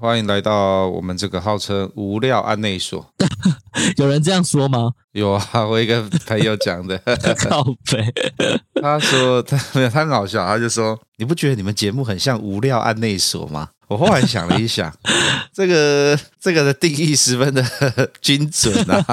欢迎来到我们这个号称无料案内所。有人这样说吗？有啊，我一个朋友讲的。靠北。他说他没有，他很好笑，他就说：“你不觉得你们节目很像无料案内所吗？”我后来想了一想，这个这个的定义十分的精准啊。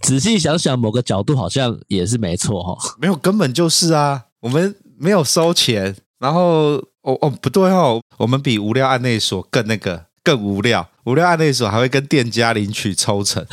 仔细想想，某个角度好像也是没错哦。没有，根本就是啊，我们没有收钱，然后。哦哦，不对哦，我们比无料案内所更那个更无料。无料案内所还会跟店家领取抽成，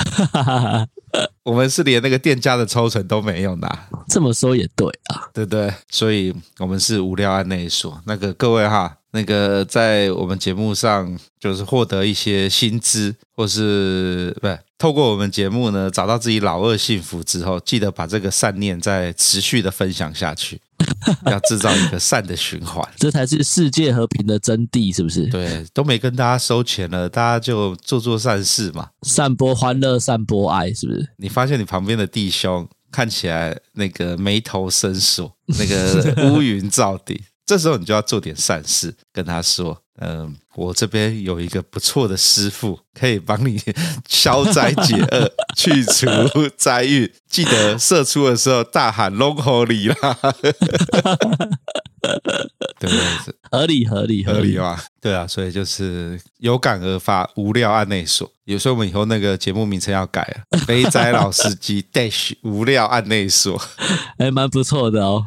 我们是连那个店家的抽成都没有拿。这么说也对啊，对不对？所以我们是无料案内所。那个各位哈，那个在我们节目上就是获得一些薪资，或是不透过我们节目呢，找到自己老二幸福之后，记得把这个善念再持续的分享下去。要制造一个善的循环，这才是世界和平的真谛，是不是？对，都没跟大家收钱了，大家就做做善事嘛，散播欢乐，散播爱，是不是？你发现你旁边的弟兄看起来那个眉头深锁，那个乌云罩顶，这时候你就要做点善事，跟他说。嗯，我这边有一个不错的师傅，可以帮你 消灾解厄、去除灾运。记得射出的时候大喊 “Long Holy” 啦，对不对？合理合理合理吧？对啊，所以就是有感而发，无料案内所。有时候我们以后那个节目名称要改了，“肥仔老司机 Dash 无料案内所”，还蛮不错的哦。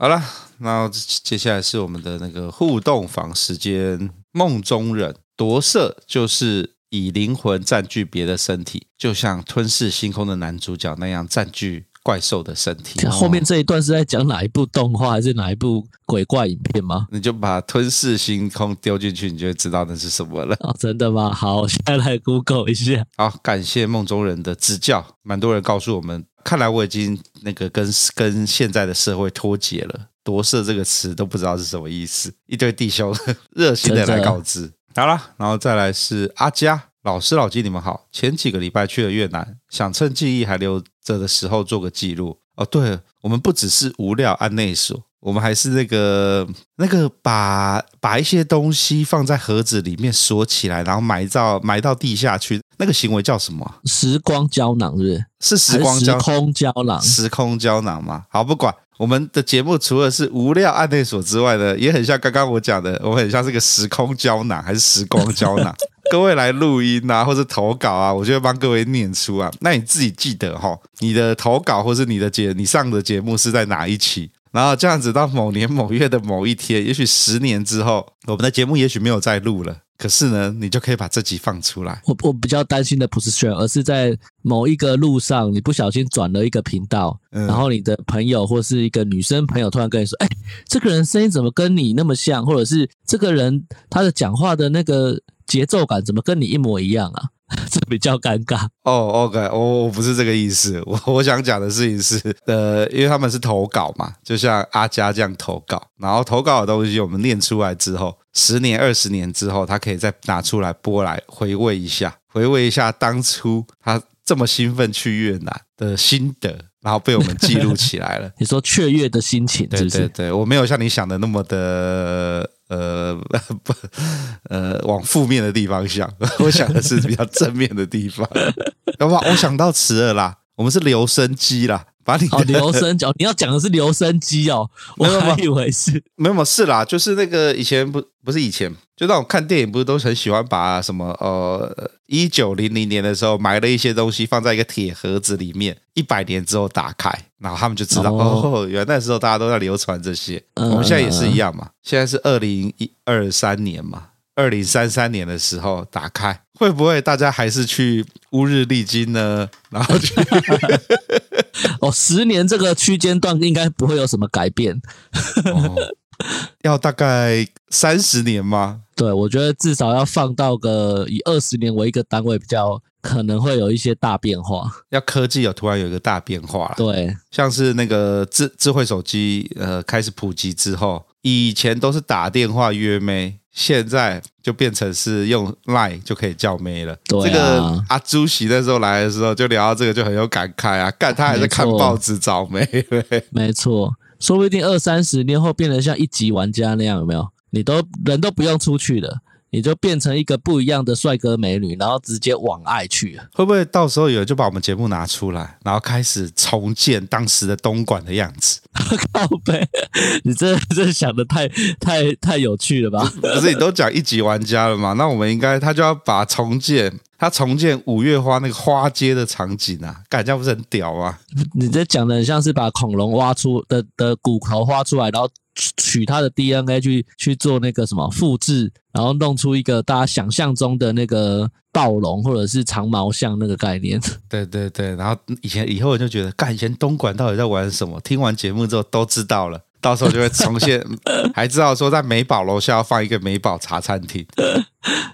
好了，那接下来是我们的那个互动房时间。梦中人夺舍就是以灵魂占据别的身体，就像吞噬星空的男主角那样占据怪兽的身体。后面这一段是在讲哪一部动画，还是哪一部鬼怪影片吗？你就把吞噬星空丢进去，你就会知道那是什么了。哦，真的吗？好，我现在来 Google 一下。好，感谢梦中人的指教，蛮多人告诉我们。看来我已经那个跟跟现在的社会脱节了。夺舍这个词都不知道是什么意思，一堆弟兄 热心的来告知。好了，然后再来是阿佳老师老金，你们好。前几个礼拜去了越南，想趁记忆还留着的时候做个记录。哦，对了，我们不只是无聊按内所，我们还是那个那个把把一些东西放在盒子里面锁起来，然后埋到埋到地下去。那个行为叫什么？时光胶囊，是不是？是时光胶，时空胶囊，时空胶囊吗？好，不管。我们的节目除了是无料案内所之外呢，也很像刚刚我讲的，我们很像是个时空胶囊还是时光胶囊？各位来录音啊，或者投稿啊，我就会帮各位念出啊。那你自己记得哈，你的投稿或是你的节，你上的节目是在哪一期？然后这样子到某年某月的某一天，也许十年之后，我们的节目也许没有再录了。可是呢，你就可以把这集放出来。我我比较担心的不是选，而是在某一个路上，你不小心转了一个频道，嗯、然后你的朋友或是一个女生朋友突然跟你说：“哎，这个人声音怎么跟你那么像？”或者是这个人他的讲话的那个节奏感怎么跟你一模一样啊？这比较尴尬哦。Oh, OK，我我不是这个意思。我我想讲的事情是，呃，因为他们是投稿嘛，就像阿佳这样投稿，然后投稿的东西我们念出来之后，十年、二十年之后，他可以再拿出来播来回味一下，回味一下当初他这么兴奋去越南的心得，然后被我们记录起来了。你说雀跃的心情是不是？对对对，我没有像你想的那么的。呃 不，呃往负面的地方想，我想的是比较正面的地方。好不好？我想到词了啦，我们是留声机啦，把你哦留声机，你要讲的是留声机哦，我还以为是没有是啦，就是那个以前不不是以前，就那种看电影不是都很喜欢把什么呃一九零零年的时候埋了一些东西放在一个铁盒子里面，一百年之后打开，然后他们就知道哦，哦，原来那时候大家都在流传这些，嗯、我们现在也是一样嘛，现在是二零一二三年嘛。二零三三年的时候打开，会不会大家还是去乌日丽晶呢？然后去 哦，十年这个区间段应该不会有什么改变。哦、要大概三十年吗？对，我觉得至少要放到个以二十年为一个单位，比较可能会有一些大变化。要科技有突然有一个大变化，对，像是那个智智慧手机呃开始普及之后，以前都是打电话约妹。现在就变成是用 Line 就可以叫妹了。对啊，这个阿朱喜那时候来的时候就聊到这个，就很有感慨啊。干，他还在看报纸找妹。没错，说不定二三十年后变得像一级玩家那样，有没有？你都人都不用出去了。你就变成一个不一样的帅哥美女，然后直接往爱去了。会不会到时候有人就把我们节目拿出来，然后开始重建当时的东莞的样子？靠北，你这这想的太太太有趣了吧？可是你都讲一级玩家了嘛？那我们应该他就要把重建，他重建五月花那个花街的场景啊，感觉不是很屌啊？你这讲的很像是把恐龙挖出的的骨头挖出来，然后。取它的 DNA 去去做那个什么复制，然后弄出一个大家想象中的那个暴龙或者是长毛象那个概念。对对对，然后以前以后我就觉得，干以前东莞到底在玩什么？听完节目之后都知道了，到时候就会重现，还知道说在美宝楼下要放一个美宝茶餐厅。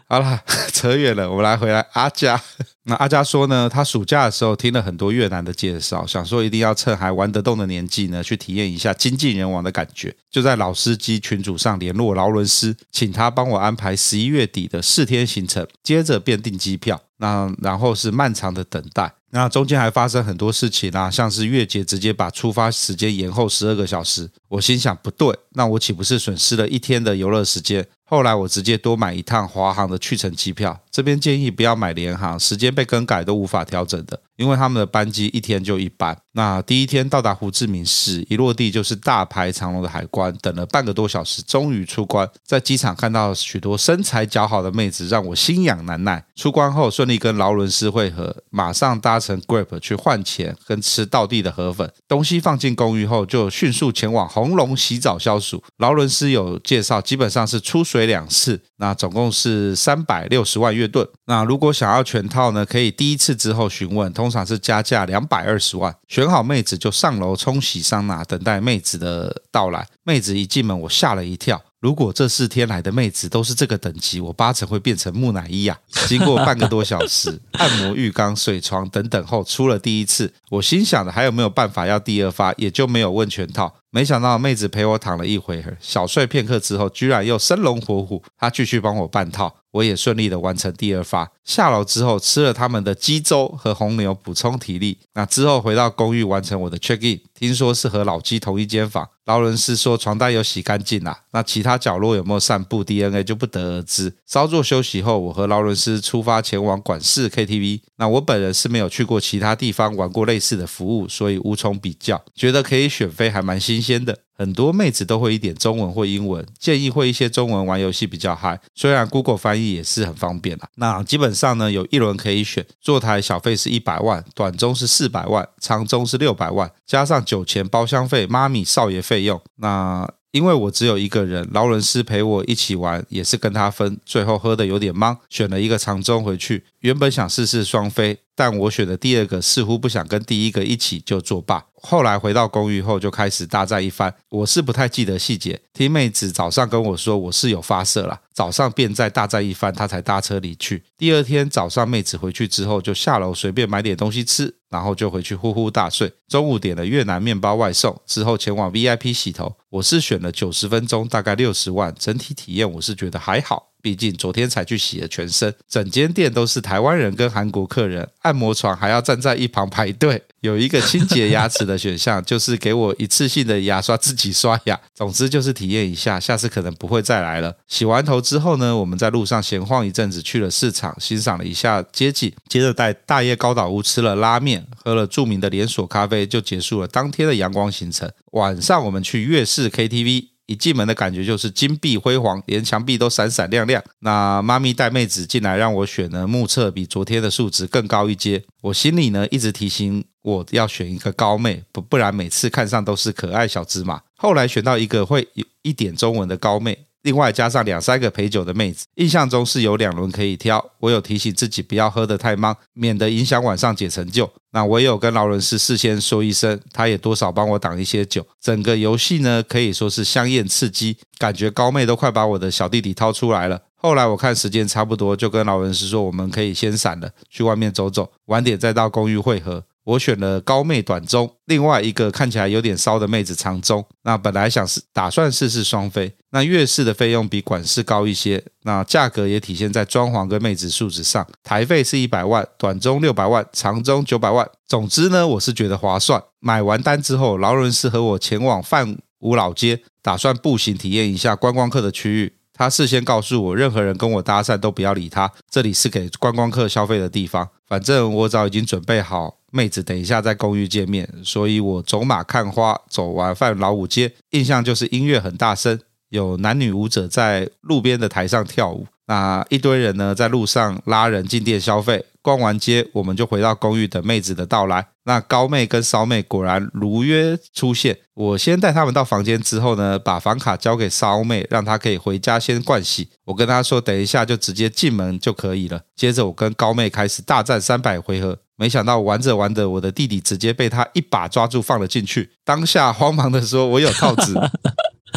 好了，扯远了，我们来回来阿佳。那阿佳说呢，他暑假的时候听了很多越南的介绍，想说一定要趁还玩得动的年纪呢，去体验一下精尽人亡的感觉。就在老司机群组上联络劳伦斯，请他帮我安排十一月底的四天行程，接着便订机票。那然后是漫长的等待，那中间还发生很多事情啊，像是越捷直接把出发时间延后十二个小时。我心想不对，那我岂不是损失了一天的游乐时间？后来我直接多买一趟华航的去程机票，这边建议不要买联航，时间被更改都无法调整的，因为他们的班机一天就一班。那第一天到达胡志明市，一落地就是大排长龙的海关，等了半个多小时，终于出关。在机场看到许多身材姣好的妹子，让我心痒难耐。出关后顺利跟劳伦斯会合，马上搭乘 Grab 去换钱跟吃道地的河粉。东西放进公寓后，就迅速前往红龙洗澡消。劳伦斯有介绍，基本上是出水。两次，那总共是三百六十万越盾。那如果想要全套呢，可以第一次之后询问，通常是加价两百二十万。选好妹子就上楼冲洗桑拿，等待妹子的到来。妹子一进门，我吓了一跳。如果这四天来的妹子都是这个等级，我八成会变成木乃伊啊！经过半个多小时 按摩浴缸、水床等等后，出了第一次。我心想的还有没有办法要第二发，也就没有问全套。没想到妹子陪我躺了一回合，小睡片刻之后，居然又生龙活虎，她继续帮我半套，我也顺利的完成第二发。下楼之后吃了他们的鸡粥和红牛补充体力，那之后回到公寓完成我的 check in，听说是和老鸡同一间房。劳伦斯说床单有洗干净啦，那其他角落有没有散布 DNA 就不得而知。稍作休息后，我和劳伦斯出发前往管事 KTV。那我本人是没有去过其他地方玩过类似的服务，所以无从比较，觉得可以选飞还蛮新鲜的。很多妹子都会一点中文或英文，建议会一些中文玩游戏比较嗨。虽然 Google 翻译也是很方便啦。那基本上呢，有一轮可以选，坐台小费是一百万，短中是四百万，长中是六百万，加上酒钱、包厢费、妈咪、少爷费用。那因为我只有一个人，劳伦斯陪我一起玩，也是跟他分，最后喝得有点茫，选了一个长中回去。原本想试试双飞。但我选的第二个似乎不想跟第一个一起就作罢。后来回到公寓后就开始大战一番。我是不太记得细节，听妹子早上跟我说我是有发射了，早上便再大战一番，她才搭车离去。第二天早上妹子回去之后就下楼随便买点东西吃，然后就回去呼呼大睡。中午点了越南面包外送，之后前往 VIP 洗头。我是选了九十分钟，大概六十万，整体体验我是觉得还好。毕竟昨天才去洗了全身，整间店都是台湾人跟韩国客人，按摩床还要站在一旁排队。有一个清洁牙齿的选项，就是给我一次性的牙刷自己刷牙。总之就是体验一下，下次可能不会再来了。洗完头之后呢，我们在路上闲晃一阵子，去了市场，欣赏了一下街景，接着在大叶高岛屋吃了拉面，喝了著名的连锁咖啡，就结束了当天的阳光行程。晚上我们去月式 KTV。一进门的感觉就是金碧辉煌，连墙壁都闪闪亮亮。那妈咪带妹子进来让我选呢，目测比昨天的数值更高一阶。我心里呢一直提醒我要选一个高妹，不不然每次看上都是可爱小芝麻。后来选到一个会有一点中文的高妹。另外加上两三个陪酒的妹子，印象中是有两轮可以挑。我有提醒自己不要喝得太猛，免得影响晚上解成就。那我也有跟劳伦斯事先说一声，他也多少帮我挡一些酒。整个游戏呢可以说是香艳刺激，感觉高妹都快把我的小弟弟掏出来了。后来我看时间差不多，就跟劳伦斯说我们可以先散了，去外面走走，晚点再到公寓会合。我选了高妹短中，另外一个看起来有点骚的妹子长中。那本来想是打算试试双飞，那月式的费用比管式高一些，那价格也体现在装潢跟妹子素质上。台费是一百万，短中六百万，长中九百万。总之呢，我是觉得划算。买完单之后，劳伦斯和我前往范五老街，打算步行体验一下观光客的区域。他事先告诉我，任何人跟我搭讪都不要理他，这里是给观光客消费的地方。反正我早已经准备好。妹子，等一下在公寓见面，所以我走马看花，走完范老五街，印象就是音乐很大声，有男女舞者在路边的台上跳舞，那一堆人呢在路上拉人进店消费。逛完街，我们就回到公寓等妹子的到来。那高妹跟骚妹果然如约出现。我先带他们到房间之后呢，把房卡交给骚妹，让她可以回家先灌洗。我跟她说，等一下就直接进门就可以了。接着我跟高妹开始大战三百回合。没想到玩着玩着，我的弟弟直接被他一把抓住放了进去。当下慌忙的说：“我有套子。”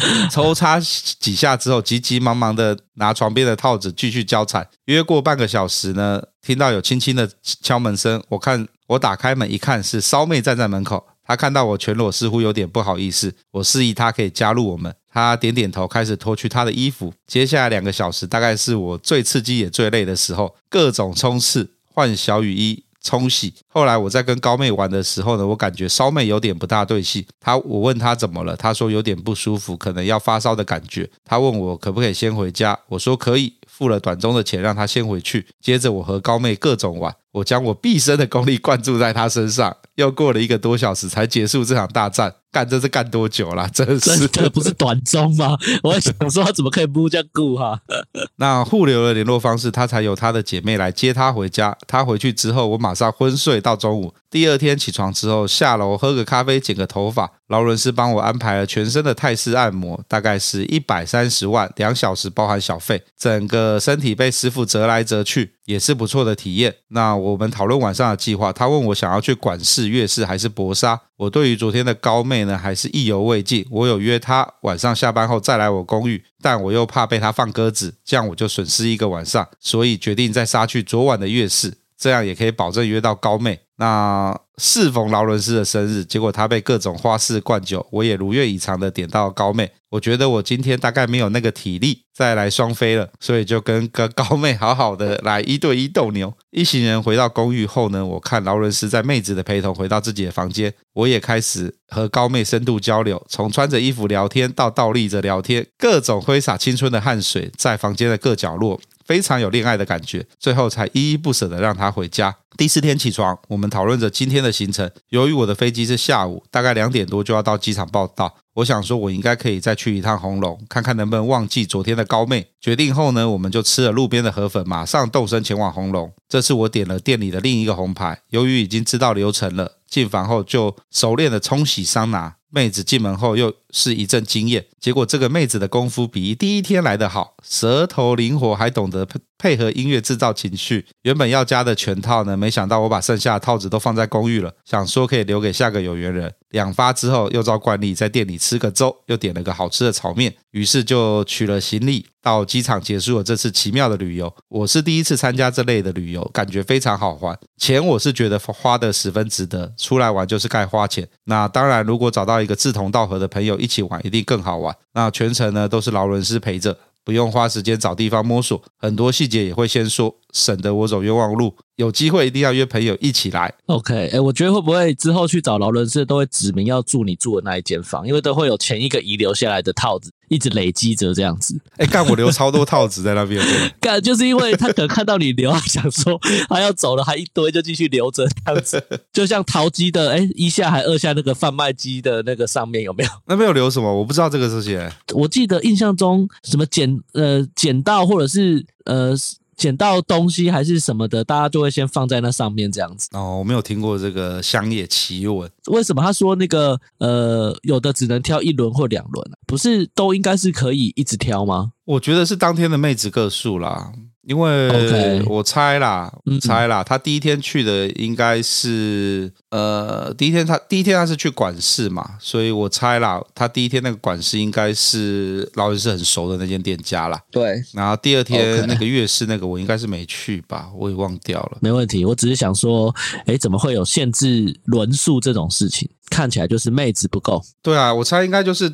抽插几下之后，急急忙忙的拿床边的套子继续交缠。约过半个小时呢，听到有轻轻的敲门声。我看我打开门一看，是骚妹站在门口。她看到我全裸，似乎有点不好意思。我示意她可以加入我们。她点点头，开始脱去她的衣服。接下来两个小时，大概是我最刺激也最累的时候，各种冲刺，换小雨衣。冲洗。后来我在跟高妹玩的时候呢，我感觉骚妹有点不大对劲。她，我问她怎么了，她说有点不舒服，可能要发烧的感觉。她问我可不可以先回家，我说可以，付了短中的钱让她先回去。接着我和高妹各种玩，我将我毕生的功力灌注在他身上。又过了一个多小时才结束这场大战。干这是干多久了？真是真的不是短中吗？我还想说他怎么可以不这样顾哈？那互留了联络方式，他才有他的姐妹来接他回家。他回去之后，我马上昏睡到中午。第二天起床之后，下楼喝个咖啡，剪个头发。劳伦斯帮我安排了全身的泰式按摩，大概是一百三十万，两小时包含小费。整个身体被师傅折来折去，也是不错的体验。那我们讨论晚上的计划，他问我想要去管事、月事还是搏杀。我对于昨天的高妹呢，还是意犹未尽。我有约她晚上下班后再来我公寓，但我又怕被她放鸽子，这样我就损失一个晚上，所以决定再杀去昨晚的月事，这样也可以保证约到高妹。那适逢劳伦斯的生日，结果他被各种花式灌酒，我也如愿以偿的点到高妹。我觉得我今天大概没有那个体力再来双飞了，所以就跟个高妹好好的来一对一斗牛。一行人回到公寓后呢，我看劳伦斯在妹子的陪同回到自己的房间，我也开始和高妹深度交流，从穿着衣服聊天到倒立着聊天，各种挥洒青春的汗水在房间的各角落。非常有恋爱的感觉，最后才依依不舍的让他回家。第四天起床，我们讨论着今天的行程。由于我的飞机是下午，大概两点多就要到机场报到。我想说，我应该可以再去一趟红龙，看看能不能忘记昨天的高妹。决定后呢，我们就吃了路边的河粉，马上动身前往红龙。这次我点了店里的另一个红牌，由于已经知道流程了，进房后就熟练的冲洗桑拿。妹子进门后又是一阵惊艳，结果这个妹子的功夫比第一天来得好，舌头灵活，还懂得配配合音乐制造情绪。原本要加的全套呢，没想到我把剩下的套子都放在公寓了，想说可以留给下个有缘人。两发之后，又照惯例在店里吃个粥，又点了个好吃的炒面，于是就取了行李到机场结束了这次奇妙的旅游。我是第一次参加这类的旅游，感觉非常好玩。钱我是觉得花的十分值得，出来玩就是该花钱。那当然，如果找到一个志同道合的朋友一起玩，一定更好玩。那全程呢都是劳伦斯陪着。不用花时间找地方摸索，很多细节也会先说，省得我走冤枉路。有机会一定要约朋友一起来。OK，哎、欸，我觉得会不会之后去找劳伦斯都会指明要住你住的那一间房，因为都会有前一个遗留下来的套子。一直累积着这样子，哎、欸，干我留超多套子在那边，干就是因为他可能看到你留，想说他要走了，还一堆就继续留着这样子，就像淘机的，哎、欸，一下还二下那个贩卖机的那个上面有没有？那边有留什么？我不知道这个事情。我记得印象中什么捡呃捡到或者是呃。捡到东西还是什么的，大家就会先放在那上面这样子。哦，我没有听过这个乡野奇闻。为什么他说那个呃，有的只能挑一轮或两轮？不是都应该是可以一直挑吗？我觉得是当天的妹子个数啦。因为我猜啦猜啦，他第一天去的应该是呃，第一天他第一天他是去管事嘛，所以我猜啦，他第一天那个管事应该是劳伦斯很熟的那间店家啦。对，然后第二天那个月事那个我应该是没去吧，我也忘掉了。没问题，我只是想说，哎，怎么会有限制轮数这种事情？看起来就是妹子不够。对啊，我猜应该就是。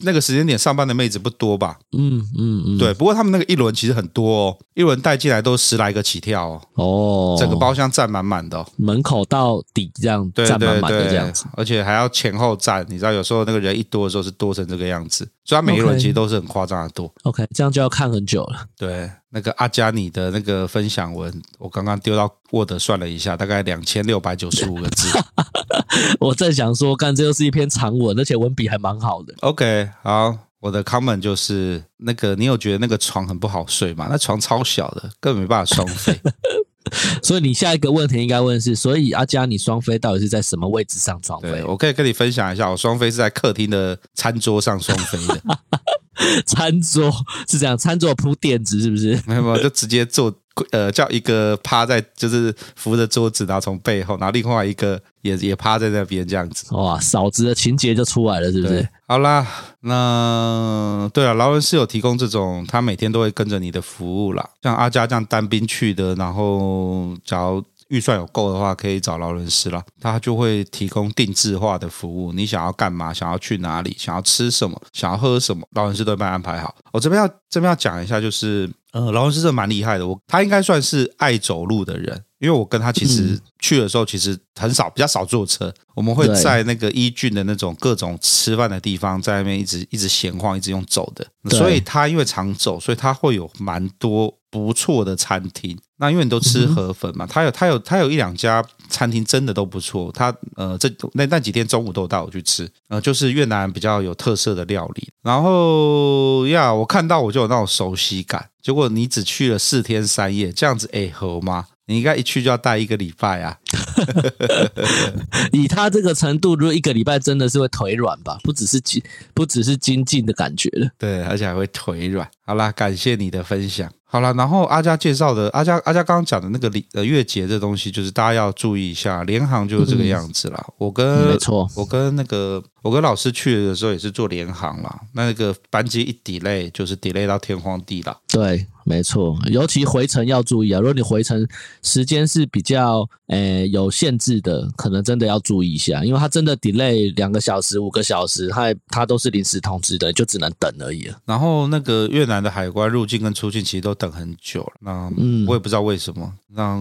那个时间点上班的妹子不多吧？嗯嗯嗯，对。不过他们那个一轮其实很多哦，一轮带进来都十来个起跳哦。哦，整个包厢站满满的，哦，门口到底这样站满满的这样子，而且还要前后站。你知道有时候那个人一多的时候是多成这个样子，所以他每一轮其实都是很夸张的多。OK，这样就要看很久了。对。那个阿加尼的那个分享文，我刚刚丢到 Word 算了一下，大概两千六百九十五个字。我正想说，干这又是一篇长文，而且文笔还蛮好的。OK，好，我的 comment 就是那个，你有觉得那个床很不好睡吗？那床超小的，根本没办法双飞。所以你下一个问题应该问是，所以阿佳，你双飞到底是在什么位置上双飞？我可以跟你分享一下，我双飞是在客厅的餐桌上双飞的。餐桌是这样，餐桌铺垫子是不是？没有没有，就直接坐，呃，叫一个趴在，就是扶着桌子，然后从背后，然后另外一个也也趴在那边这样子。哇，嫂子的情节就出来了，是不是？好啦，那对啊，劳伦斯有提供这种，他每天都会跟着你的服务啦，像阿佳这样单兵去的，然后假如。预算有够的话，可以找劳伦斯啦，他就会提供定制化的服务。你想要干嘛？想要去哪里？想要吃什么？想要喝什么？劳伦斯都会帮你安排好。我这边要这边要讲一下，就是呃，劳伦斯这蛮厉害的，我他应该算是爱走路的人，因为我跟他其实去的时候其实很少，比较少坐车，我们会在那个一郡的那种各种吃饭的地方，在那边一直一直闲晃，一直用走的，所以他因为常走，所以他会有蛮多不错的餐厅。那因为你都吃河粉嘛，他有他有他有一两家餐厅真的都不错。他呃，这那那几天中午都有带我去吃，呃，就是越南比较有特色的料理。然后呀，我看到我就有那种熟悉感。结果你只去了四天三夜，这样子哎合吗？你应该一去就要待一个礼拜啊！以他这个程度，如果一个礼拜真的是会腿软吧？不只是精，不只是精进的感觉了，对，而且还会腿软。好啦，感谢你的分享。好了，然后阿佳介绍的阿佳阿佳刚刚讲的那个呃月结这东西，就是大家要注意一下，联航就是这个样子啦。嗯、我跟、嗯、没错，我跟那个我跟老师去的时候也是做联航啦。那个班机一 delay 就是 delay 到天荒地老。对，没错，尤其回程要注意啊。如果你回程时间是比较诶有限制的，可能真的要注意一下，因为它真的 delay 两个小时、五个小时，它它都是临时通知的，就只能等而已了。然后那个越南的海关入境跟出境其实都等很久了，那我也不知道为什么。那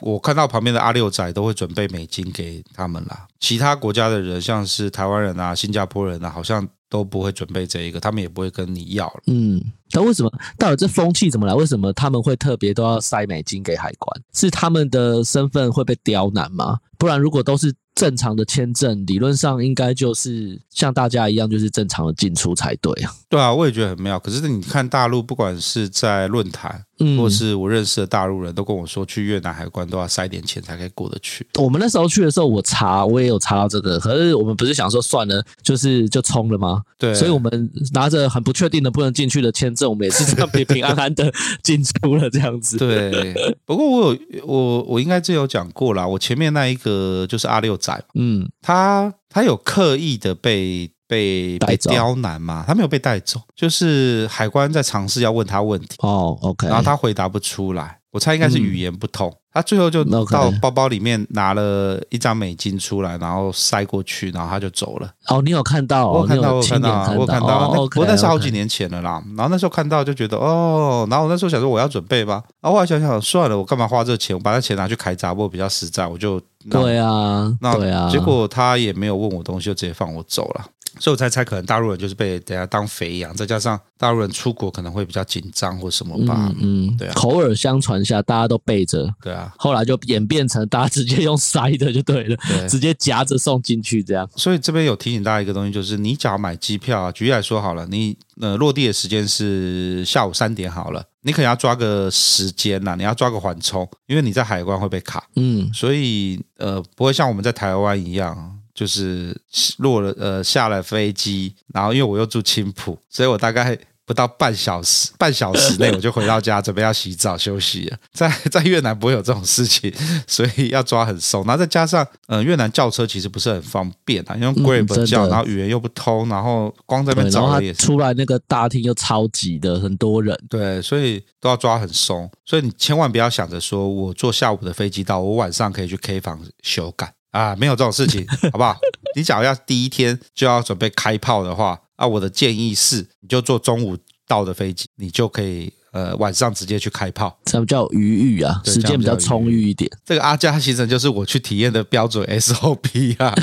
我看到旁边的阿六仔都会准备美金给他们啦，其他国家的人，像是台湾人啊、新加坡人啊，好像都不会准备这一个，他们也不会跟你要了。嗯，那为什么到底这风气怎么来？为什么他们会特别都要塞美金给海关？是他们的身份会被刁难吗？不然如果都是。正常的签证理论上应该就是像大家一样，就是正常的进出才对啊。对啊，我也觉得很妙。可是你看大陆，不管是在论坛，嗯，或是我认识的大陆人都跟我说，去越南海关都要塞点钱才可以过得去。我们那时候去的时候，我查我也有查到这个，可是我们不是想说算了，就是就冲了吗？对，所以我们拿着很不确定的不能进去的签证，我们也是这样平平安安的进出了这样子。对，不过我有我我应该之前有讲过啦，我前面那一个就是阿六仔，嗯，他他有刻意的被。被被刁难嘛？他没有被带走，就是海关在尝试要问他问题哦。OK，然后他回答不出来，我猜应该是语言不通。嗯、他最后就到包包里面拿了一张美金出来，然后塞过去，然后他就走了。哦，你有看到？我看到，我看到，我看到。不过那是好几年前了啦。然后那时候看到就觉得哦，然后我那时候想说我要准备吧。然后后来想想算了，我干嘛花这钱？我把那钱拿去开杂货比较实在。我就对啊，那对啊。结果他也没有问我东西，就直接放我走了。所以我才猜，可能大陆人就是被等下当肥羊，再加上大陆人出国可能会比较紧张或什么吧。嗯，嗯对啊。口耳相传下，大家都背着。对啊。后来就演变成大家直接用塞的就对了，对直接夹着送进去这样。所以这边有提醒大家一个东西，就是你只要买机票啊，举例来说好了，你呃落地的时间是下午三点好了，你可能要抓个时间呐，你要抓个缓冲，因为你在海关会被卡。嗯。所以呃，不会像我们在台湾一样。就是落了呃下了飞机，然后因为我又住青浦，所以我大概不到半小时，半小时内我就回到家，准备要洗澡休息了。在 在越南不会有这种事情，所以要抓很松。然后再加上呃越南叫车其实不是很方便啊，因为 Grab 叫，然后语言又不通，然后光在那边找也出来那个大厅又超级的，很多人，对，所以都要抓很松。所以你千万不要想着说我坐下午的飞机到，我晚上可以去 K 房修改。啊，没有这种事情，好不好？你假如要第一天就要准备开炮的话，啊，我的建议是，你就坐中午到的飞机，你就可以呃晚上直接去开炮，这样比较余裕啊，时间比较充裕一点。这个阿加行程就是我去体验的标准 SOP 啊，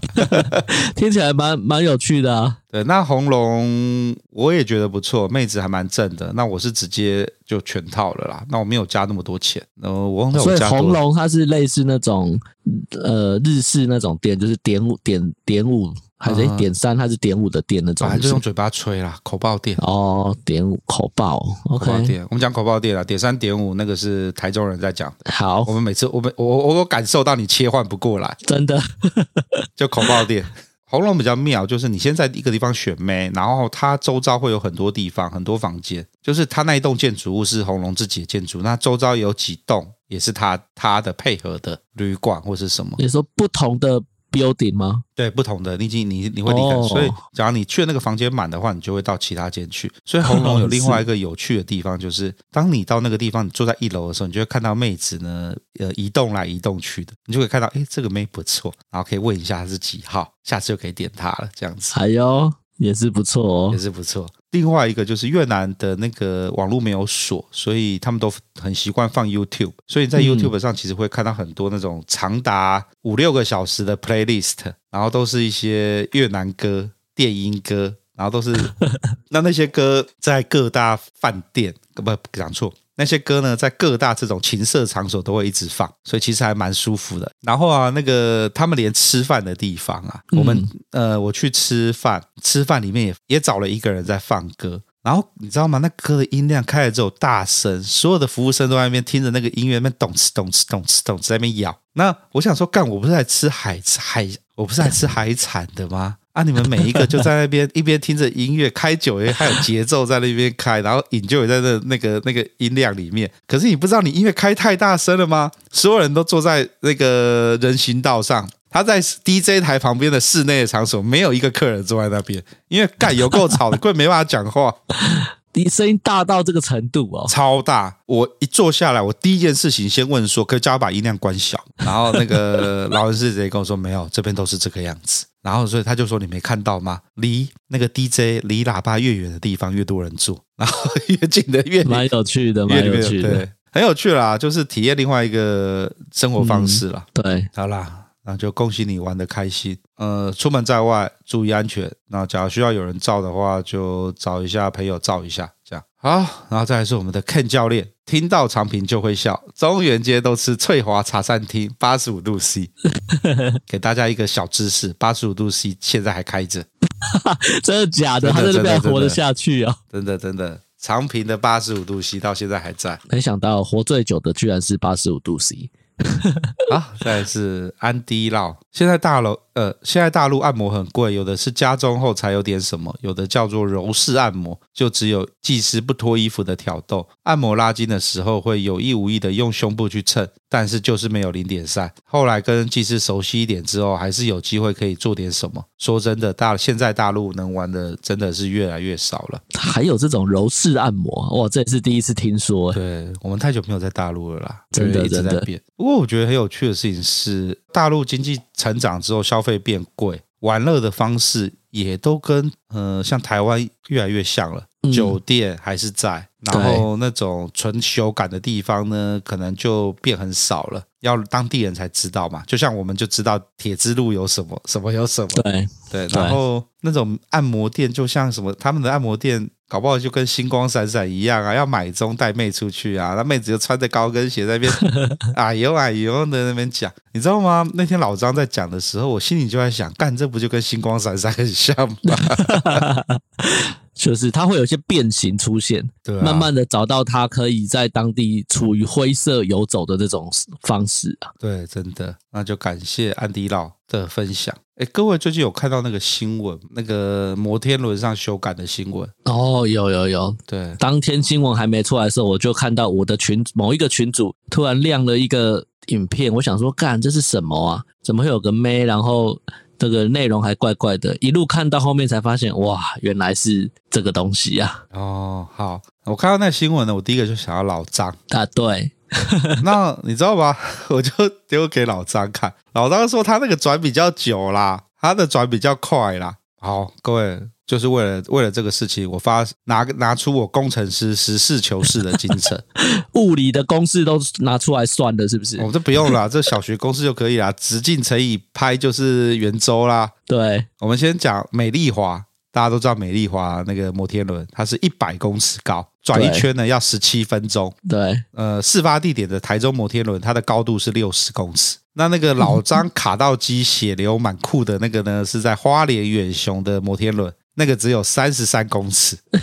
听起来蛮蛮有趣的啊。对，那红龙我也觉得不错，妹子还蛮正的。那我是直接就全套了啦，那我没有加那么多钱。呃，我所以红龙它是类似那种呃日式那种店，就是点五点点五还是点三还是点五的电那种，反正就用嘴巴吹啦，口爆店哦，点五口爆，OK，口爆店，我们讲口爆店啦，点三点五那个是台中人在讲的。好，我们每次我们我我我感受到你切换不过来，真的，就口爆店。红龙比较妙，就是你先在一个地方选妹，然后它周遭会有很多地方，很多房间，就是它那一栋建筑物是红龙自己的建筑，那周遭有几栋也是它它的配合的旅馆或是什么。你说不同的。Building 吗？对，不同的，你你你你会离开，oh. 所以假如你去的那个房间满的话，你就会到其他间去。所以红龙有另外一个有趣的地方，就是当你到那个地方，你坐在一楼的时候，你就会看到妹子呢，呃，移动来移动去的，你就会看到，哎，这个妹不错，然后可以问一下她是几号，下次就可以点她了，这样子。哎呦。也是不错哦，也是不错。另外一个就是越南的那个网络没有锁，所以他们都很习惯放 YouTube。所以在 YouTube 上其实会看到很多那种长达五六个小时的 playlist，然后都是一些越南歌、电音歌，然后都是 那那些歌在各大饭店，不，讲错。那些歌呢，在各大这种情色场所都会一直放，所以其实还蛮舒服的。然后啊，那个他们连吃饭的地方啊，我们呃，我去吃饭，吃饭里面也也找了一个人在放歌。然后你知道吗？那歌的音量开了之后大声，所有的服务生都在那边听着那个音乐，那边咚哧咚哧咚哧咚哧在那边咬。那我想说，干，我不是来吃海海，我不是来吃海产的吗？啊！你们每一个就在那边 一边听着音乐，开酒也还有节奏在那边开，然后饮酒也在那那个那个音量里面。可是你不知道，你音乐开太大声了吗？所有人都坐在那个人行道上，他在 DJ 台旁边的室内的场所，没有一个客人坐在那边，因为干有够吵的，根本没办法讲话。你声音大到这个程度哦，超大！我一坐下来，我第一件事情先问说，可以叫我把音量关小。然后那个老人是直接跟我说，没有，这边都是这个样子。然后所以他就说，你没看到吗？离那个 DJ 离喇叭越远的地方越多人坐，然后越近的越蛮有趣的，蛮有趣的，对，很有趣啦，就是体验另外一个生活方式啦。嗯、对，好啦。那就恭喜你玩得开心。呃，出门在外注意安全。那假如需要有人照的话，就找一下朋友照一下，这样好。然后再来是我们的 Ken 教练，听到长平就会笑。中原街都吃翠华茶餐厅，八十五度 C。给大家一个小知识，八十五度 C 现在还开着，真的假的？他在这边活得下去啊？真的真的，长平的八十五度 C 到现在还在。没想到活最久的居然是八十五度 C。好，再来是安迪烙现在大楼呃，现在大陆按摩很贵，有的是加钟后才有点什么，有的叫做柔式按摩，就只有技师不脱衣服的挑逗。按摩拉筋的时候会有意无意的用胸部去蹭，但是就是没有零点三。后来跟技师熟悉一点之后，还是有机会可以做点什么。说真的，大现在大陆能玩的真的是越来越少了。还有这种柔式按摩，哇，这也是第一次听说。对，我们太久没有在大陆了啦，真的一直在变。不过我觉得很有趣的事情是，大陆经济成长之后，消费变贵，玩乐的方式也都跟呃像台湾越来越像了。嗯、酒店还是在，然后那种纯修感的地方呢，可能就变很少了。要当地人才知道嘛，就像我们就知道铁之路有什么，什么有什么。对对，然后那种按摩店，就像什么他们的按摩店。搞不好就跟星光闪闪一样啊，要买钟带妹出去啊，那妹子就穿着高跟鞋在那边，哎呦哎呦的那边讲，你知道吗？那天老张在讲的时候，我心里就在想，干这不就跟星光闪闪很像吗？就是它会有一些变形出现，对、啊，慢慢的找到它可以在当地处于灰色游走的这种方式啊。对，真的，那就感谢安迪老的分享。哎，各位最近有看到那个新闻，那个摩天轮上修改的新闻？哦，有有有。对，当天新闻还没出来的时候，我就看到我的群某一个群主突然亮了一个影片，我想说，干，这是什么啊？怎么会有个妹？然后这个内容还怪怪的，一路看到后面才发现，哇，原来是这个东西啊！哦，好，我看到那新闻呢，我第一个就想要老张啊，对。那你知道吗？我就丢给老张看，老张说他那个转比较久啦，他的转比较快啦。好，各位就是为了为了这个事情，我发拿拿出我工程师实事求是的精神，物理的公式都拿出来算的，是不是？我、哦、这不用了，这小学公式就可以啦，直径乘以拍就是圆周啦。对，我们先讲美丽华。大家都知道美丽华那个摩天轮，它是一百公尺高，转一圈呢要十七分钟。对，呃，事发地点的台中摩天轮，它的高度是六十公尺。那那个老张 卡到机血流满库的那个呢，是在花莲远雄的摩天轮，那个只有三十三公尺。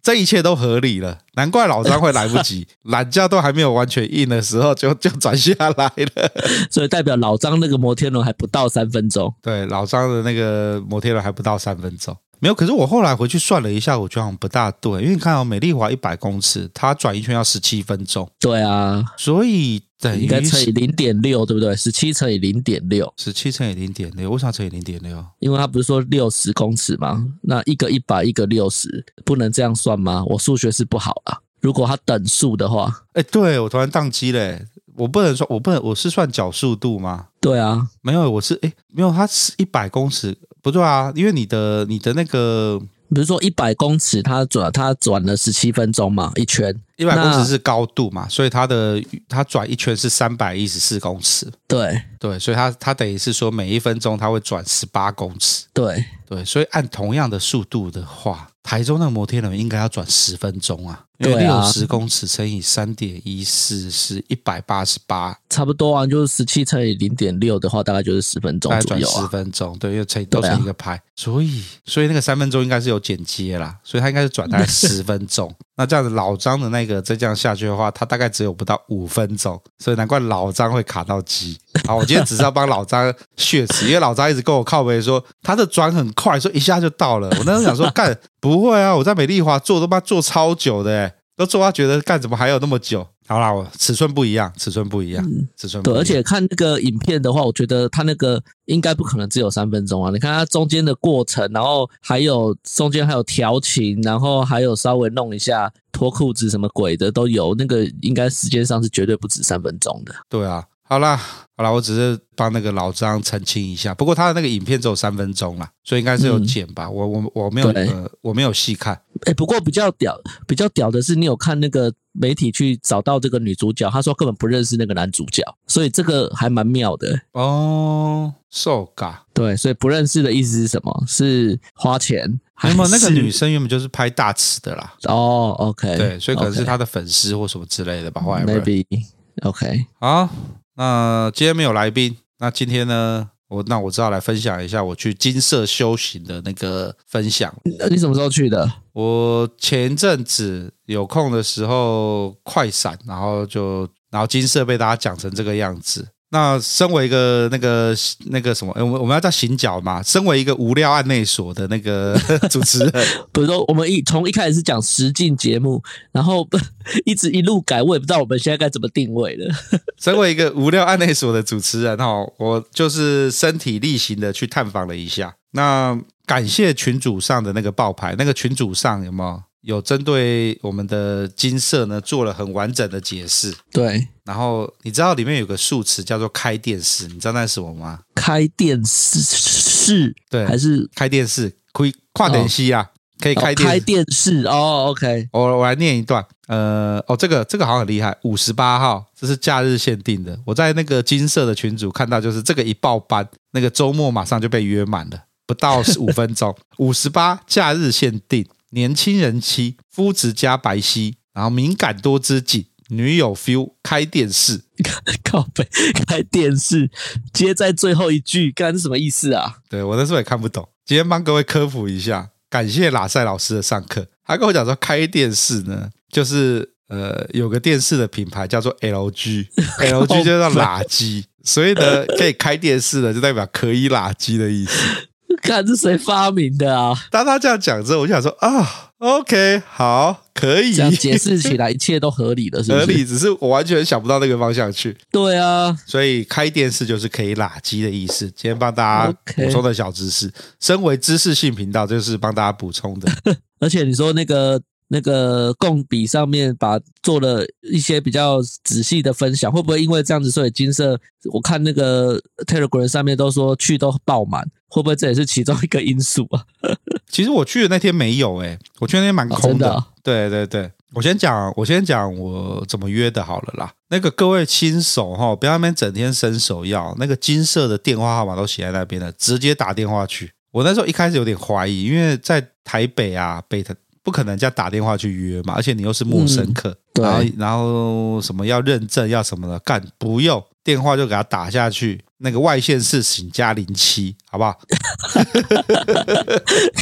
这一切都合理了，难怪老张会来不及，懒觉都还没有完全硬的时候就就转下来了，所以代表老张那个摩天轮还不到三分钟。对，老张的那个摩天轮还不到三分钟。没有，可是我后来回去算了一下，我觉得好像不大对，因为你看哦，美丽华一百公尺，它转一圈要十七分钟。对啊，所以等于应该乘以零点六，对不对？十七乘以零点六，十七乘以零点六，为啥乘以零点六？因为它不是说六十公尺吗？那一个一百，一个六十，不能这样算吗？我数学是不好啊。如果它等数的话，哎，对，我突然宕机嘞，我不能说，我不能，我是算角速度吗？对啊，没有，我是哎，没有，它是一百公尺。不对啊，因为你的你的那个，比如说一百公尺，它转它转了十七分钟嘛，一圈。一百公尺是高度嘛，所以它的它转一圈是三百一十四公尺。对对，所以它它等于是说每一分钟它会转十八公尺。对对，所以按同样的速度的话，台中那个摩天轮应该要转十分钟啊。因为六十公尺乘以三点一四是一百八十八，差不多啊，就是十七乘以零点六的话，大概就是十分钟左右啊。十分钟，对，因为乘都成一个拍，所以所以那个三分钟应该是有剪接啦，所以它应该是转大概 十分钟。那这样子老张的那个再这样下去的话，他大概只有不到五分钟，所以难怪老张会卡到机。好，我今天只是要帮老张血池，因为老张一直跟我靠背说他的转很快，说一下就到了。我那时候想说，干不会啊，我在美丽华做都妈做超久的，欸，都做他觉得干怎么还有那么久？好啦，我尺寸不一样，尺寸不一样，尺寸不一样。对，而且看那个影片的话，我觉得他那个应该不可能只有三分钟啊！你看他中间的过程，然后还有中间还有调情，然后还有稍微弄一下脱裤子什么鬼的都有，那个应该时间上是绝对不止三分钟的。对啊。好啦，好啦，我只是帮那个老张澄清一下。不过他的那个影片只有三分钟啦，所以应该是有剪吧。嗯、我我我没有呃，我没有细看。哎、欸，不过比较屌，比较屌的是，你有看那个媒体去找到这个女主角，她说根本不认识那个男主角，所以这个还蛮妙的哦。So 对，所以不认识的意思是什么？是花钱？还有那个女生原本就是拍大尺的啦。哦，OK，对，所以可能是她的粉丝或什么之类的吧。Okay. Maybe，OK，okay. 好。那今天没有来宾，那今天呢，我那我只好来分享一下我去金色修行的那个分享。你什么时候去的？我前阵子有空的时候快闪，然后就然后金色被大家讲成这个样子，那身为一个那个那个什么，我们我们要叫行脚嘛。身为一个无料案内所的那个 主持人，比如说我们一从一开始是讲实境节目，然后 一直一路改，我也不知道我们现在该怎么定位了。身为一个无料案内所的主持人哈，我就是身体力行的去探访了一下。那感谢群主上的那个报牌，那个群主上有没有？有针对我们的金色呢做了很完整的解释，对。然后你知道里面有个数词叫做开电视，你知道那是什么吗？开电视是，对，还是开电视？可以跨点西啊，可以开电开电视哦。OK，我我来念一段，呃，哦，这个这个好像很厉害，五十八号，这是假日限定的。我在那个金色的群组看到，就是这个一报班，那个周末马上就被约满了，不到十五分钟，五十八假日限定。年轻人妻，肤质加白皙，然后敏感多汁紧，女友 feel 开电视，靠北开电视，接在最后一句，干是什么意思啊？对我那时候也看不懂，今天帮各位科普一下，感谢拉塞老师的上课，他跟我讲说开电视呢，就是呃有个电视的品牌叫做 LG，LG 就叫垃圾，所以呢可以开电视的就代表可以垃圾的意思。看是谁发明的啊？当他这样讲之后，我就想说啊，OK，好，可以。这样解释起来，一切都合理的，是不是？合理，只是我完全想不到那个方向去。对啊，所以开电视就是可以拉机的意思。今天帮大家补充的小知识，身为知识性频道，就是帮大家补充的。而且你说那个。那个共笔上面把做了一些比较仔细的分享，会不会因为这样子，所以金色？我看那个 Telegram 上面都说去都爆满，会不会这也是其中一个因素啊？其实我去的那天没有诶、欸，我去的那天蛮空的。对对对，我先讲，我先讲我怎么约的好了啦。那个各位新手哈，不要那边整天伸手要，那个金色的电话号码都写在那边了，直接打电话去。我那时候一开始有点怀疑，因为在台北啊，北台。不可能叫打电话去约嘛，而且你又是陌生客，嗯、然后然后什么要认证要什么的，干不用电话就给他打下去，那个外线是请加零七，好不好？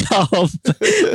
靠，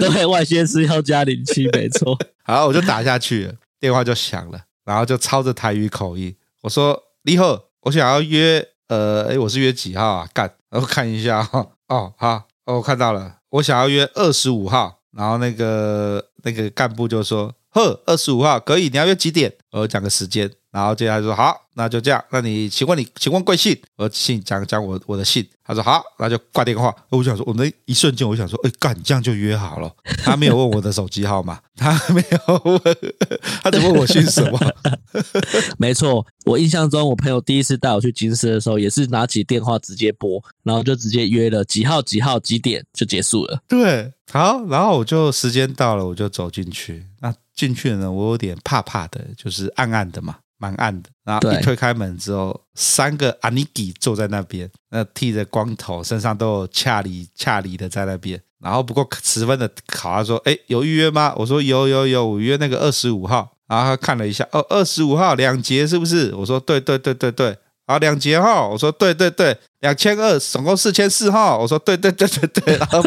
对，外线是要加零七，没错。好，我就打下去了，电话就响了，然后就操着台语口音，我说：“你好，我想要约，呃，哎，我是约几号啊？干，然后看一下哈，哦，好，哦，我看到了，我想要约二十五号。”然后那个那个干部就说：“呵，二十五号可以，你要约几点？我讲个时间。”然后接下来就说：“好，那就这样。那你请问你请问贵姓？我姓讲讲我我的姓。”他说：“好，那就挂电话。”我想说，我那一瞬间我想说：“哎，干，这样就约好了。”他没有问我的手机号码，他没有问，他只问我姓什么。没错，我印象中我朋友第一次带我去金色的时候，也是拿起电话直接拨，然后就直接约了几号几号几点就结束了。对，好，然后我就时间到了，我就走进去。那进去呢，我有点怕怕的，就是暗暗的嘛。蛮暗的，然后一推开门之后，三个阿尼基坐在那边，那剃着光头，身上都有恰里恰里的在那边，然后不过十分的考他说：“哎，有预约吗？”我说：“有有有，我约那个二十五号。”然后他看了一下，哦，二十五号两节是不是？我说：“对对对对对。”啊，两节哈，我说：“对对对，两千二，总共四千四号。”我说：“对对对对对。”然后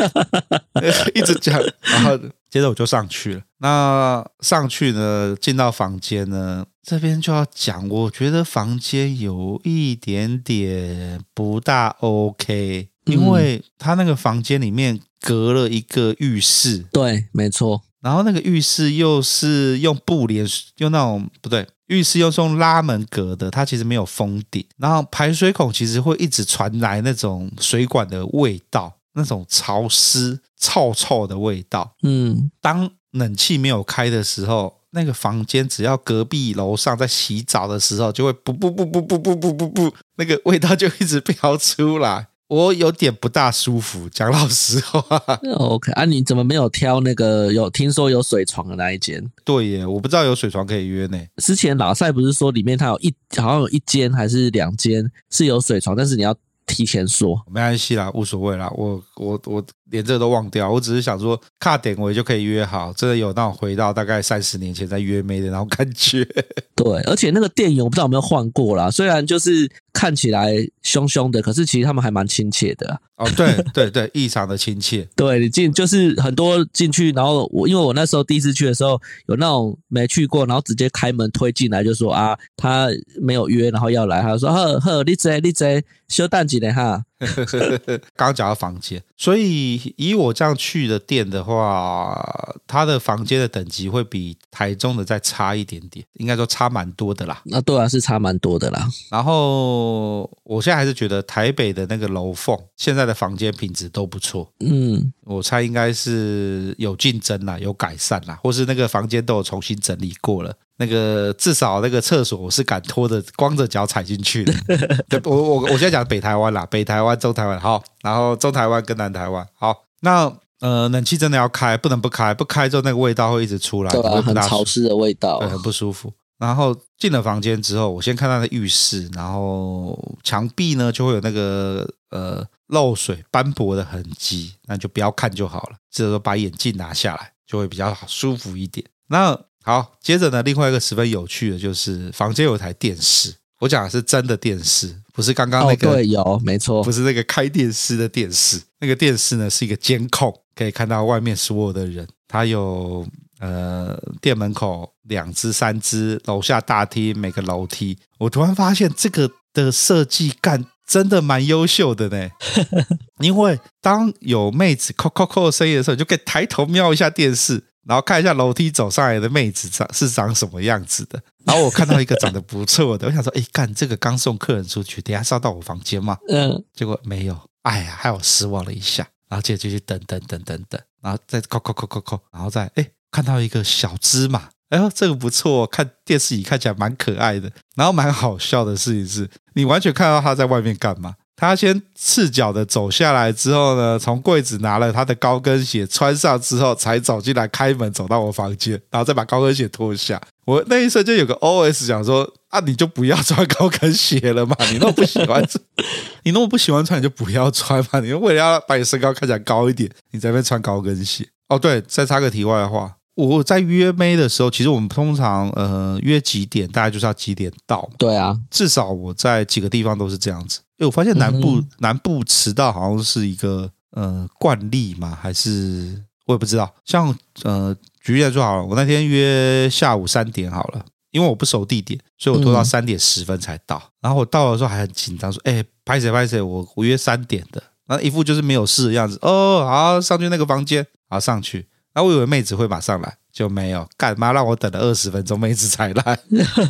一直讲，然后接着我就上去了。那上去呢，进到房间呢。这边就要讲，我觉得房间有一点点不大 OK，因为他那个房间里面隔了一个浴室，对，没错。然后那个浴室又是用布帘，用那种不对，浴室又是用拉门隔的，它其实没有封顶。然后排水孔其实会一直传来那种水管的味道，那种潮湿、臭臭的味道。嗯，当冷气没有开的时候。那个房间只要隔壁楼上在洗澡的时候，就会不不不不不不不不不，那个味道就一直飘出来，我有点不大舒服。讲老实话，OK 啊，你怎么没有挑那个有听说有水床的那一间？对耶，我不知道有水床可以约呢。之前老赛不是说里面它有一好像有一间还是两间是有水床，但是你要提前说。没关系啦，无所谓啦，我我我连这个都忘掉。我只是想说，卡点我就可以约好，真的有那种回到大概三十年前在约妹的那种感觉。对，而且那个电影我不知道有没有换过啦，虽然就是看起来凶凶的，可是其实他们还蛮亲切的。哦，对对对，异常的亲切。对，你进就是很多进去，然后我因为我那时候第一次去的时候，有那种没去过，然后直接开门推进来，就说啊，他没有约，然后要来，他就说呵呵，你这你这休淡季的哈。刚 刚讲到房间，所以以我这样去的店的话，他的房间的等级会比台中的再差一点点，应该说差蛮多的啦。那对啊，是差蛮多的啦。然后我现在还是觉得台北的那个楼凤现在的房间品质都不错。嗯，我猜应该是有竞争啦，有改善啦，或是那个房间都有重新整理过了。那个至少那个厕所我是敢拖着光着脚踩进去的。我我我现在讲北台湾啦，北台湾、中台湾好，然后中台湾跟南台湾好。那呃，冷气真的要开，不能不开，不开之后那个味道会一直出来，对啊，很潮湿的味道，对，很不舒服。然后进了房间之后，我先看他的浴室，然后墙壁呢就会有那个呃漏水斑驳的痕迹，那就不要看就好了。这时候把眼镜拿下来，就会比较舒服一点。那好，接着呢，另外一个十分有趣的就是房间有台电视，我讲的是真的电视，不是刚刚那个，哦、对，有，没错，不是那个开电视的电视，那个电视呢是一个监控，可以看到外面所有的人，它有呃店门口两只、三只，楼下大厅每个楼梯，我突然发现这个的设计感真的蛮优秀的呢，因为当有妹子扣扣扣的声音的时候，你就可以抬头瞄一下电视。然后看一下楼梯走上来的妹子长是长什么样子的。然后我看到一个长得不错的，我想说，哎，干这个刚送客人出去，等下是要到我房间吗？嗯，结果没有，哎呀，害我失望了一下。然后接着继续等等等等等，然后再扣扣扣扣扣，然后再哎看到一个小芝麻，哎呦这个不错，看电视里看起来蛮可爱的。然后蛮好笑的事情是，你完全看到他在外面干嘛？他先赤脚的走下来之后呢，从柜子拿了他的高跟鞋穿上之后，才走进来开门走到我房间，然后再把高跟鞋脱下。我那一瞬间有个 OS 讲说：啊，你就不要穿高跟鞋了嘛，你那么不喜欢穿，你那么不喜欢穿，你就不要穿嘛。你为了要把你身高看起来高一点，你在那边穿高跟鞋。哦，对，再插个题外话。我在约妹的时候，其实我们通常呃约几点，大概就是要几点到。对啊，至少我在几个地方都是这样子。哎，我发现南部、嗯、南部迟到好像是一个呃惯例嘛，还是我也不知道。像呃举例来说好了，我那天约下午三点好了，因为我不熟地点，所以我拖到三点十分才到。嗯、然后我到的时候还很紧张，说：“哎，拍谁拍谁，我我约三点的。”然后一副就是没有事的样子。哦，好，上去那个房间，好上去。那我以为妹子会马上来，就没有，干嘛让我等了二十分钟，妹子才来？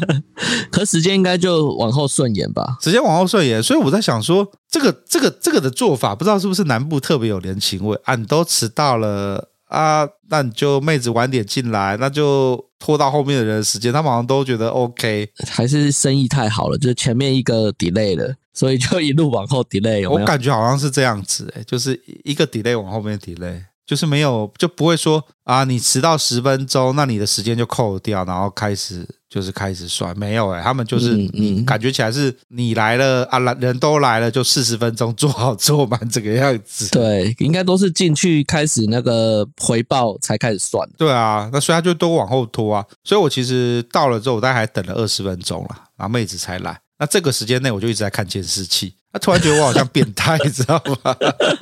可时间应该就往后顺延吧？时间往后顺延，所以我在想说，这个这个这个的做法，不知道是不是南部特别有人情味啊？你都迟到了啊，那你就妹子晚点进来，那就拖到后面的人的时间，他们好像都觉得 OK，还是生意太好了，就是前面一个 delay 了，所以就一路往后 delay 有有。我感觉好像是这样子，欸，就是一个 delay 往后面 delay。就是没有，就不会说啊，你迟到十分钟，那你的时间就扣掉，然后开始就是开始算。没有哎、欸，他们就是你感觉起来是你来了啊，来人都来了，就四十分钟做好做满这个样子。对，应该都是进去开始那个回报才开始算。对啊，那所以他就都往后拖啊。所以我其实到了之后，我大概还等了二十分钟了，然后妹子才来。那这个时间内，我就一直在看监视器。他突然觉得我好像变态，你知道吗？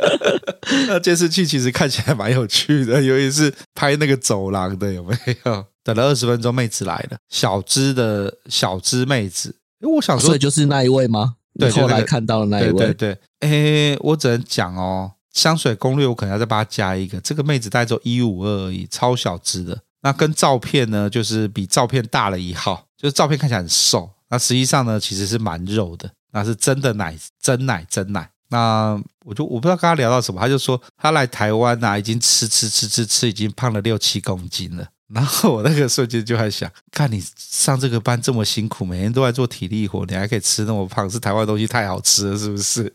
那监视器其实看起来蛮有趣的，尤其是拍那个走廊的，有没有？等了二十分钟，妹子来了，小只的小只妹子。因为我想说，所以就是那一位吗？对，后来看到的那一位。对对对。诶，我只能讲哦，香水攻略我可能要再帮他加一个。这个妹子大概只有一五二而已，超小只的。那跟照片呢，就是比照片大了一号，就是照片看起来很瘦，那实际上呢，其实是蛮肉的。那是真的奶，真奶，真奶。那我就我不知道跟他聊到什么，他就说他来台湾啊，已经吃吃吃吃吃，已经胖了六七公斤了。然后我那个瞬间就在想，看你上这个班这么辛苦，每天都在做体力活，你还可以吃那么胖，是台湾东西太好吃了，是不是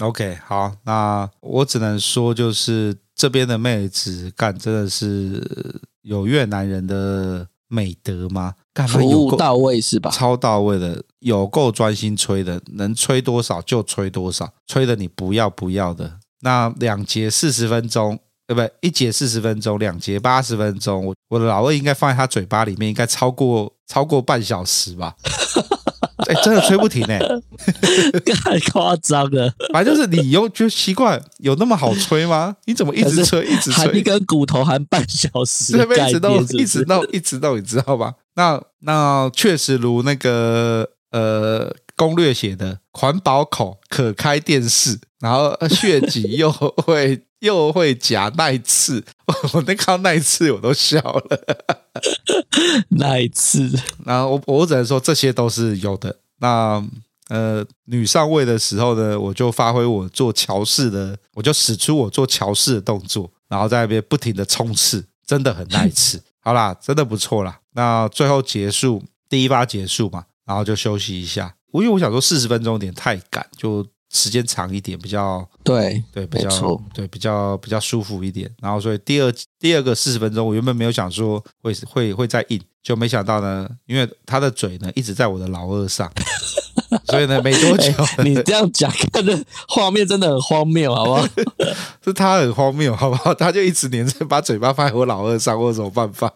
？OK，好，那我只能说，就是这边的妹子干真的是有越南人的美德吗？服务到位是吧？超到位的，有够专心吹的，能吹多少就吹多少，吹的你不要不要的。那两节四十分钟，对不对？一节四十分钟，两节八十分钟，我我的老二应该放在他嘴巴里面，应该超过超过半小时吧？哎，真的吹不停哎，太夸张了。反正就是你又觉得奇怪，有那么好吹吗？你怎么一直吹，一直吹，一根骨头含半小时，这边一直弄，一直弄，一直弄，你知道吧？那那确实如那个呃攻略写的，环保口可开电视，然后血挤又会又会夹耐刺，我那看到耐刺我都笑了。耐刺，然后我我只能说这些都是有的。那呃女上位的时候呢，我就发挥我做桥式的，我就使出我做桥式的动作，然后在那边不停的冲刺，真的很耐刺。好啦，真的不错啦。那最后结束第一发结束嘛，然后就休息一下。我因为我想说四十分钟有点太赶，就时间长一点比较对对比较对比较比较舒服一点。然后所以第二第二个四十分钟，我原本没有想说会会会再硬，就没想到呢，因为他的嘴呢一直在我的老二上，所以呢没多久，你这样讲，看的画面真的很荒谬，好不好？是他很荒谬，好不好？他就一直黏着把嘴巴放在我老二上，我有什么办法？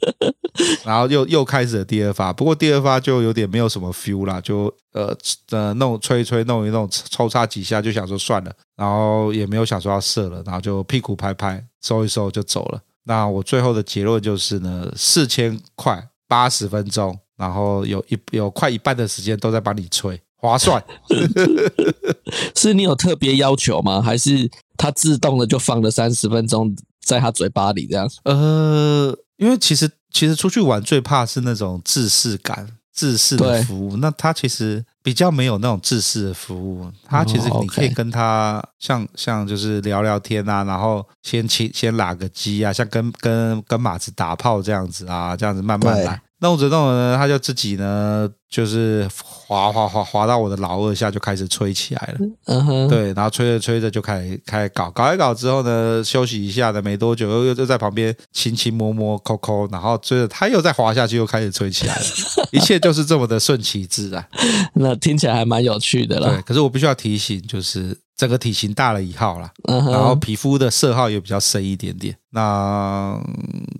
然后又又开始了第二发，不过第二发就有点没有什么 feel 啦，就呃呃弄吹一吹弄一弄抽插几下就想说算了，然后也没有想说要射了，然后就屁股拍拍收一收就走了。那我最后的结论就是呢，四千块八十分钟，然后有一有快一半的时间都在帮你吹，划算。是你有特别要求吗？还是它自动的就放了三十分钟在他嘴巴里这样？呃。因为其实其实出去玩最怕是那种自视感、自视的服务。那他其实比较没有那种自视的服务。他其实你可以跟他像像就是聊聊天啊，然后先亲先拉个机啊，像跟跟跟马子打炮这样子啊，这样子慢慢来。弄着弄着呢，他就自己呢，就是滑滑滑滑到我的老二下，就开始吹起来了。嗯哼，对，然后吹着吹着就开始开始搞，搞一搞之后呢，休息一下的没多久，又又就在旁边亲亲摸摸抠抠，然后追着他又再滑下去，又开始吹起来了。一切就是这么的顺其自然。那听起来还蛮有趣的啦。对，可是我必须要提醒，就是整个体型大了一号啦，然后皮肤的色号也比较深一点点。那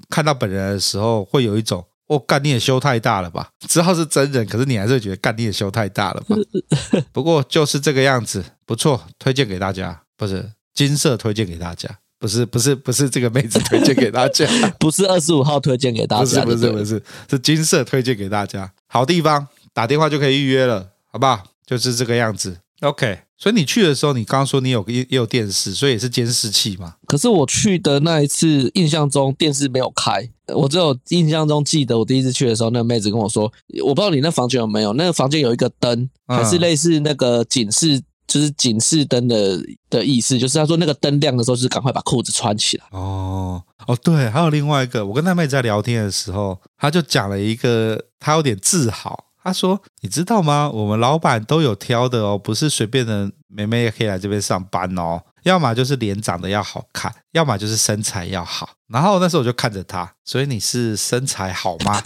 看到本人的时候，会有一种。我、哦、干你也修太大了吧？知道是真人，可是你还是觉得干你也修太大了吧？不过就是这个样子，不错，推荐给大家。不是金色推荐给大家，不是不是不是这个妹子推荐给大家，不是二十五号推荐给大家，不是不是不是是金色推荐给大家。好地方，打电话就可以预约了，好不好？就是这个样子。OK。所以你去的时候，你刚刚说你有也也有电视，所以也是监视器嘛？可是我去的那一次，印象中电视没有开。我只有印象中记得，我第一次去的时候，那个妹子跟我说：“我不知道你那房间有没有，那个房间有一个灯，还是类似那个警示，就是警示灯的的意思，就是他说那个灯亮的时候，就是赶快把裤子穿起来。”哦哦，对，还有另外一个，我跟那妹子在聊天的时候，他就讲了一个，他有点自豪。他说：“你知道吗？我们老板都有挑的哦，不是随便的妹妹也可以来这边上班哦。要么就是脸长得要好看，要么就是身材要好。然后那时候我就看着他，所以你是身材好吗？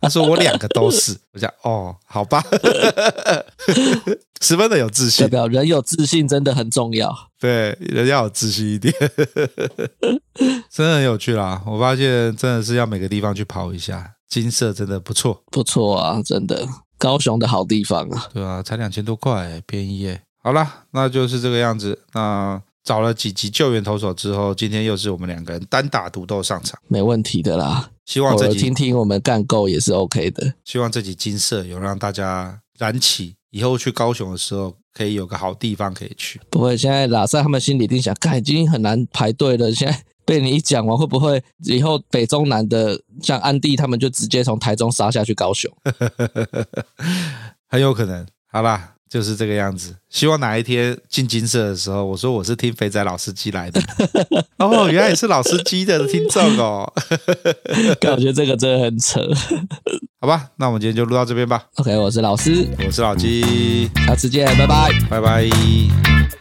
他说我两个都是。我讲哦，好吧，十分的有自信。代表人有自信真的很重要。对，人要有自信一点，真的很有趣啦。我发现真的是要每个地方去跑一下。”金色真的不错，不错啊，真的，高雄的好地方啊，对啊，才两千多块，便宜耶。好啦，那就是这个样子。那找了几集救援投手之后，今天又是我们两个人单打独斗上场，没问题的啦。希望这集听听我们干够也是 OK 的。希望这集金色有让大家燃起，以后去高雄的时候可以有个好地方可以去。不会，现在喇赛他们心里一定想，看已经很难排队了，现在。被你一讲完，会不会以后北中南的像安迪他们就直接从台中杀下去高雄？很有可能。好吧，就是这个样子。希望哪一天进金色的时候，我说我是听肥仔老司机来的。哦，原来也是老司机的听众哦。感觉这个真的很扯。好吧，那我们今天就录到这边吧。OK，我是老师，我是老鸡，下次见，拜拜，拜拜。